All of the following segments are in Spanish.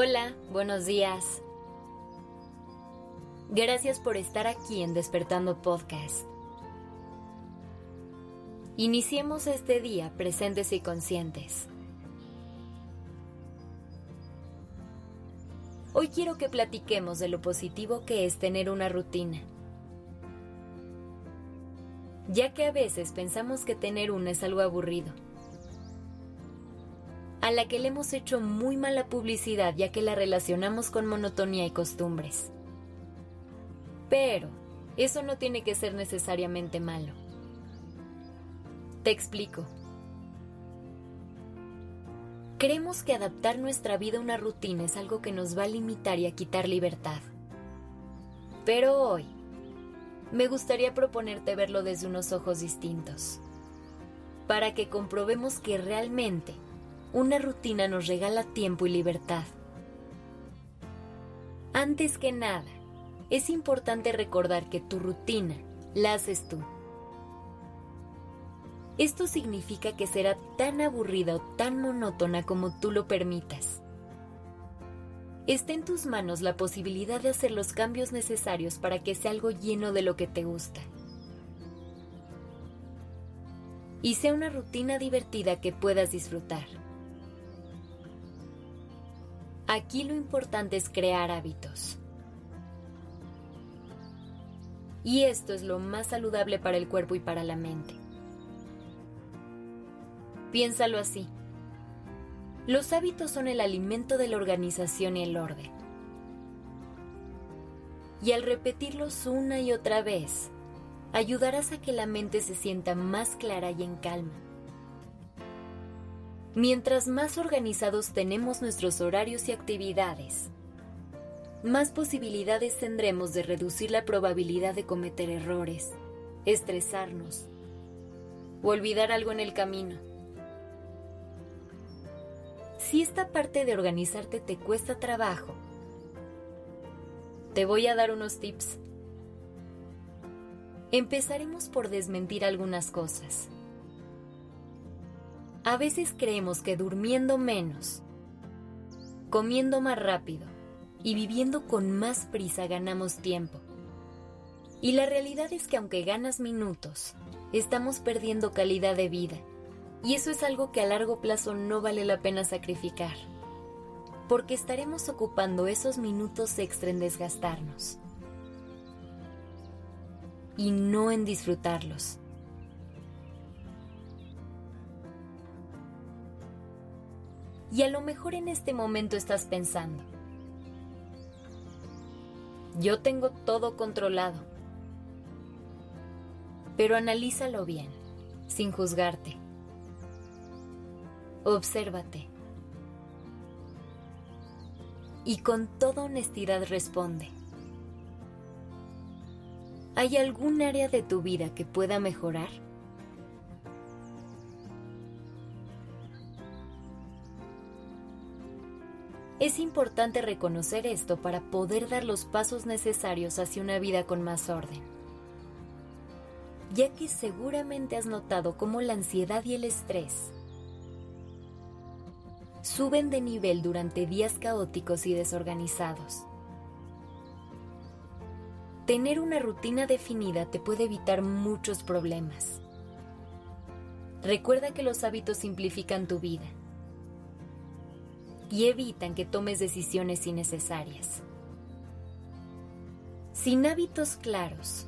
Hola, buenos días. Gracias por estar aquí en Despertando Podcast. Iniciemos este día presentes y conscientes. Hoy quiero que platiquemos de lo positivo que es tener una rutina. Ya que a veces pensamos que tener una es algo aburrido a la que le hemos hecho muy mala publicidad ya que la relacionamos con monotonía y costumbres. Pero eso no tiene que ser necesariamente malo. Te explico. Creemos que adaptar nuestra vida a una rutina es algo que nos va a limitar y a quitar libertad. Pero hoy, me gustaría proponerte verlo desde unos ojos distintos, para que comprobemos que realmente una rutina nos regala tiempo y libertad. Antes que nada, es importante recordar que tu rutina la haces tú. Esto significa que será tan aburrida o tan monótona como tú lo permitas. Está en tus manos la posibilidad de hacer los cambios necesarios para que sea algo lleno de lo que te gusta. Y sea una rutina divertida que puedas disfrutar. Aquí lo importante es crear hábitos. Y esto es lo más saludable para el cuerpo y para la mente. Piénsalo así. Los hábitos son el alimento de la organización y el orden. Y al repetirlos una y otra vez, ayudarás a que la mente se sienta más clara y en calma Mientras más organizados tenemos nuestros horarios y actividades, más posibilidades tendremos de reducir la probabilidad de cometer errores, estresarnos o olvidar algo en el camino. Si esta parte de organizarte te cuesta trabajo, te voy a dar unos tips. Empezaremos por desmentir algunas cosas. A veces creemos que durmiendo menos, comiendo más rápido y viviendo con más prisa ganamos tiempo. Y la realidad es que aunque ganas minutos, estamos perdiendo calidad de vida. Y eso es algo que a largo plazo no vale la pena sacrificar. Porque estaremos ocupando esos minutos extra en desgastarnos. Y no en disfrutarlos. Y a lo mejor en este momento estás pensando, yo tengo todo controlado. Pero analízalo bien, sin juzgarte. Obsérvate. Y con toda honestidad responde. ¿Hay algún área de tu vida que pueda mejorar? Es importante reconocer esto para poder dar los pasos necesarios hacia una vida con más orden. Ya que seguramente has notado cómo la ansiedad y el estrés suben de nivel durante días caóticos y desorganizados. Tener una rutina definida te puede evitar muchos problemas. Recuerda que los hábitos simplifican tu vida y evitan que tomes decisiones innecesarias. Sin hábitos claros,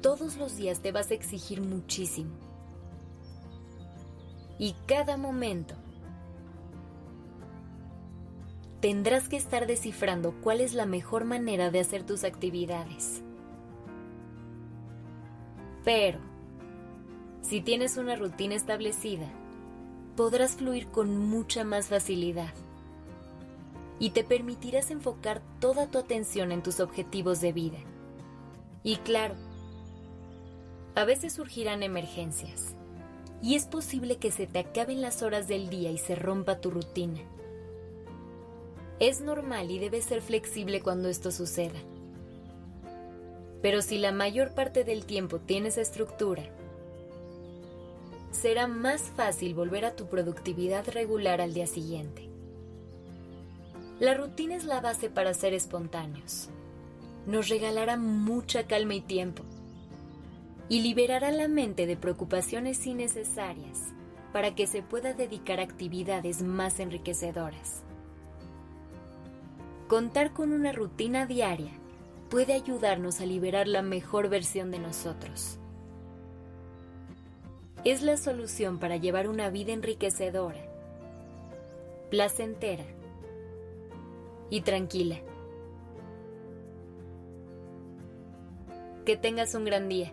todos los días te vas a exigir muchísimo. Y cada momento tendrás que estar descifrando cuál es la mejor manera de hacer tus actividades. Pero, si tienes una rutina establecida, podrás fluir con mucha más facilidad y te permitirás enfocar toda tu atención en tus objetivos de vida. Y claro, a veces surgirán emergencias y es posible que se te acaben las horas del día y se rompa tu rutina. Es normal y debes ser flexible cuando esto suceda. Pero si la mayor parte del tiempo tienes estructura, será más fácil volver a tu productividad regular al día siguiente. La rutina es la base para ser espontáneos. Nos regalará mucha calma y tiempo y liberará la mente de preocupaciones innecesarias para que se pueda dedicar a actividades más enriquecedoras. Contar con una rutina diaria puede ayudarnos a liberar la mejor versión de nosotros. Es la solución para llevar una vida enriquecedora, placentera y tranquila. Que tengas un gran día.